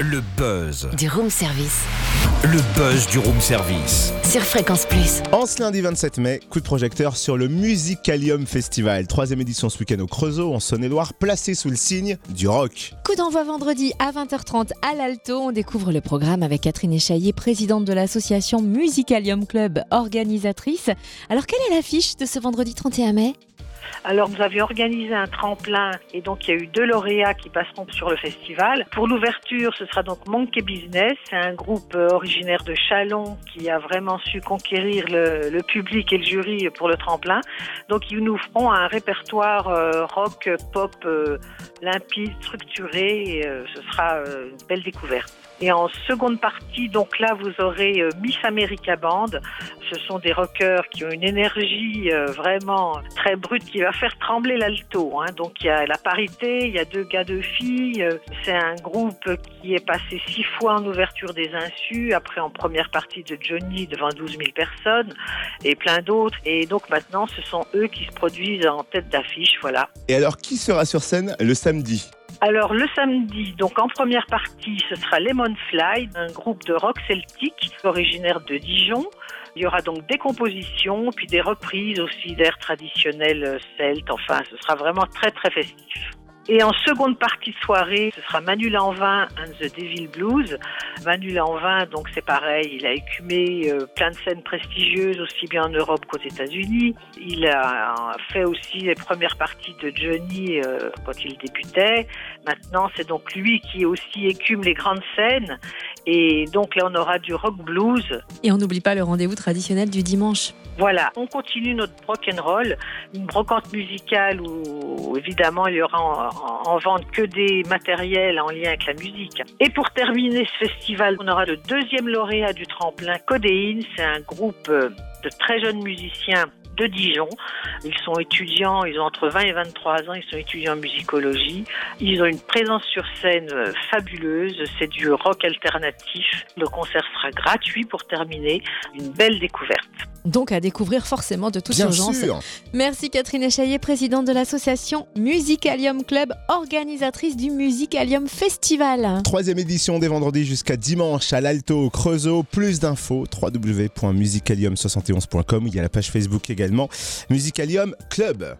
Le buzz. Du room service. Le buzz du room service. Sur Fréquence Plus. En ce lundi 27 mai, coup de projecteur sur le Musicalium Festival. Troisième édition ce week-end au Creusot, en Saône-et-Loire, placé sous le signe du rock. Coup d'envoi vendredi à 20h30 à l'Alto. On découvre le programme avec Catherine Echaillé, présidente de l'association Musicalium Club, organisatrice. Alors, quelle est l'affiche de ce vendredi 31 mai? Alors nous avions organisé un tremplin et donc il y a eu deux lauréats qui passeront sur le festival. Pour l'ouverture, ce sera donc Monkey Business, c'est un groupe euh, originaire de Chalon qui a vraiment su conquérir le, public et le jury pour le tremplin. Donc ils nous feront un répertoire euh, rock, pop euh, limpide, structuré et ce sera une belle découverte. Et en seconde partie, donc là, vous aurez Miss America Band. Ce sont des rockers qui ont une énergie vraiment très brute qui va faire trembler l'alto. Hein. Donc il y a la parité, il y a deux gars, deux filles. C'est un groupe qui est passé six fois en ouverture des Insus, après en première partie de Johnny devant 12 000 personnes et plein d'autres. Et donc maintenant, ce sont eux qui se produisent en tête d'affiche. Voilà. Et alors, qui sera sur scène le samedi? Alors le samedi, donc en première partie, ce sera Lemon Fly, un groupe de rock celtique originaire de Dijon. Il y aura donc des compositions, puis des reprises aussi d'air traditionnels celtes. Enfin, ce sera vraiment très très festif. Et en seconde partie de soirée, ce sera Manu Lanvin and the Devil Blues. Manu Lanvin, donc c'est pareil, il a écumé euh, plein de scènes prestigieuses, aussi bien en Europe qu'aux États-Unis. Il a fait aussi les premières parties de Johnny euh, quand il débutait. Maintenant, c'est donc lui qui aussi écume les grandes scènes. Et donc là, on aura du rock blues. Et on n'oublie pas le rendez-vous traditionnel du dimanche. Voilà, on continue notre rock and roll, une brocante musicale où évidemment il y aura en, vente que des matériels en lien avec la musique. Et pour terminer ce festival, on aura le deuxième lauréat du tremplin Codéine, c'est un groupe de très jeunes musiciens de Dijon. Ils sont étudiants, ils ont entre 20 et 23 ans, ils sont étudiants en musicologie. Ils ont une présence sur scène euh, fabuleuse, c'est du rock alternatif. Le concert sera gratuit pour terminer, une belle découverte. Donc à découvrir forcément de toute Bien urgence. sûr. Merci Catherine Echaillé, présidente de l'association Musicalium Club, organisatrice du Musicalium Festival. Troisième édition des vendredis jusqu'à dimanche à l'Alto au Creusot. Plus d'infos, www.musicalium71.com. Il y a la page Facebook également, Musicalium Club.